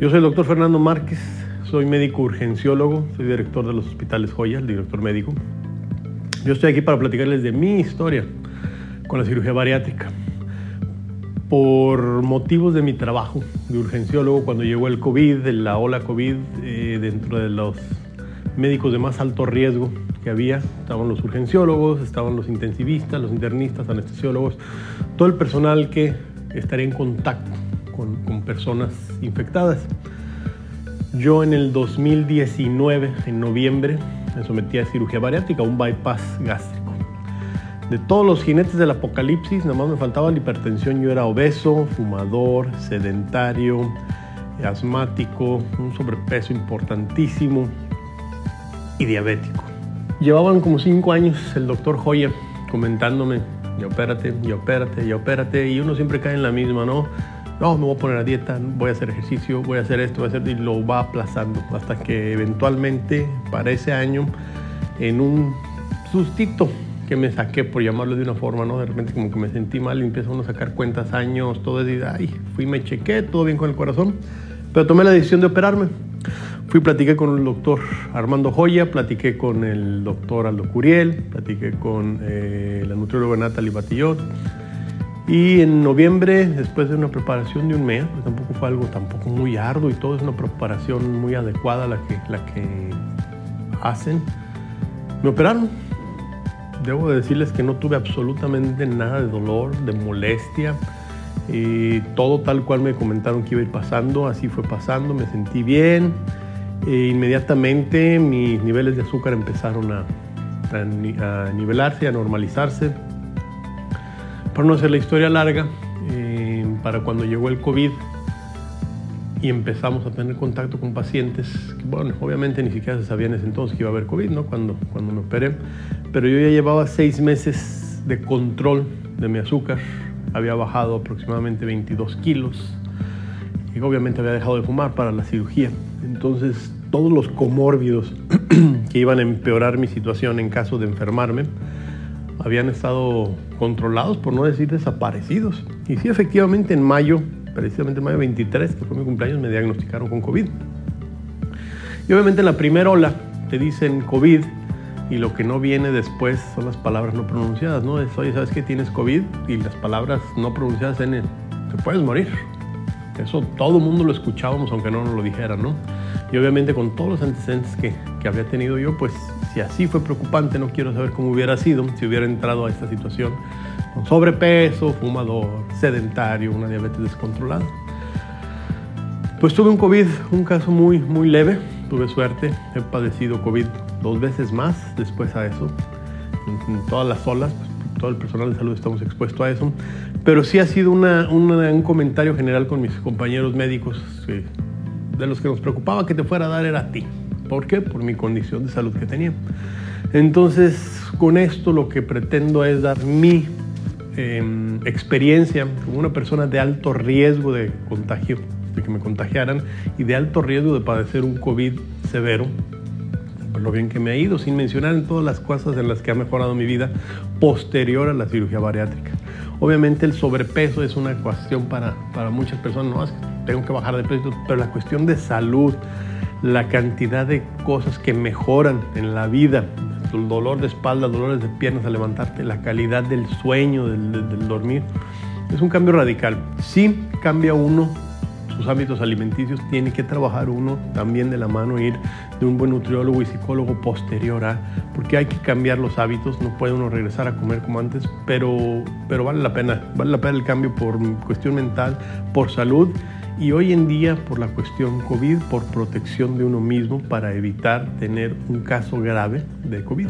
Yo soy el doctor Fernando Márquez, soy médico urgenciólogo, soy director de los hospitales Joya, el director médico. Yo estoy aquí para platicarles de mi historia con la cirugía bariátrica. Por motivos de mi trabajo de urgenciólogo, cuando llegó el COVID, la ola COVID, eh, dentro de los médicos de más alto riesgo que había, estaban los urgenciólogos, estaban los intensivistas, los internistas, anestesiólogos, todo el personal que estaría en contacto con, con personas infectadas. Yo en el 2019, en noviembre, me sometí a cirugía bariátrica, un bypass gástrico. De todos los jinetes del apocalipsis, nada más me faltaba la hipertensión. Yo era obeso, fumador, sedentario, asmático, un sobrepeso importantísimo y diabético. Llevaban como cinco años el doctor Joya comentándome, ya opérate, ya opérate, ya opérate, y uno siempre cae en la misma, ¿no? No, me voy a poner a dieta, voy a hacer ejercicio, voy a hacer esto, voy a hacer y lo va aplazando hasta que eventualmente para ese año en un sustito que me saqué por llamarlo de una forma, ¿no? De repente como que me sentí mal y empieza uno a sacar cuentas, años, todo y ay, fui, me chequé, todo bien con el corazón, pero tomé la decisión de operarme. Fui, platiqué con el doctor Armando Joya, platiqué con el doctor Aldo Curiel, platiqué con eh, la nutrióloga Natalie Batillot, y en noviembre, después de una preparación de un mes, pues tampoco fue algo tampoco muy arduo y todo, es una preparación muy adecuada la que, la que hacen, me operaron. Debo decirles que no tuve absolutamente nada de dolor, de molestia. Y todo tal cual me comentaron que iba a ir pasando, así fue pasando, me sentí bien. E inmediatamente mis niveles de azúcar empezaron a, a nivelarse, a normalizarse por no hacer la historia larga, eh, para cuando llegó el COVID y empezamos a tener contacto con pacientes, que, bueno, obviamente ni siquiera se sabía en ese entonces que iba a haber COVID, ¿no? Cuando, cuando me operé, pero yo ya llevaba seis meses de control de mi azúcar, había bajado aproximadamente 22 kilos y obviamente había dejado de fumar para la cirugía. Entonces, todos los comórbidos que iban a empeorar mi situación en caso de enfermarme, habían estado controlados, por no decir desaparecidos. Y sí, efectivamente, en mayo, precisamente en mayo 23, que fue mi cumpleaños, me diagnosticaron con COVID. Y obviamente en la primera ola te dicen COVID y lo que no viene después son las palabras no pronunciadas, ¿no? Es, oye, ¿sabes que tienes COVID? Y las palabras no pronunciadas en, te puedes morir. Eso todo el mundo lo escuchábamos, aunque no nos lo dijeran, ¿no? Y obviamente con todos los antecedentes que, que había tenido yo, pues si así fue preocupante, no quiero saber cómo hubiera sido si hubiera entrado a esta situación con sobrepeso, fumador, sedentario, una diabetes descontrolada. Pues tuve un COVID, un caso muy, muy leve, tuve suerte, he padecido COVID dos veces más después a eso, en, todas las olas, pues, todo el personal de salud estamos expuestos a eso, pero sí ha sido un comentario general con mis compañeros médicos, de los que nos preocupaba que te fuera a dar era a ti. ¿Por qué? Por mi condición de salud que tenía. Entonces, con esto lo que pretendo es dar mi em, experiencia como una persona de alto riesgo de contagio, de que me contagiaran y de alto riesgo de padecer un COVID severo, lo bien que me ha ido, sin mencionar en todas las cosas en las que ha mejorado mi vida posterior a la cirugía bariátrica. Obviamente el sobrepeso es una cuestión para, para muchas personas, no, es que tengo que bajar de peso, pero la cuestión de salud, la cantidad de cosas que mejoran en la vida, el dolor de espalda, dolores de piernas al levantarte, la calidad del sueño, del, dormir, es un cambio radical. Sí cambia uno sus hábitos alimenticios, tiene que trabajar uno también de la mano, ir de un buen nutriólogo y psicólogo posterior a, porque hay que cambiar los hábitos, no puede uno regresar a comer como antes, pero, pero vale la pena, vale la pena el cambio por cuestión mental, por salud y hoy en día por la cuestión COVID, por protección de uno mismo para evitar tener un caso grave de COVID.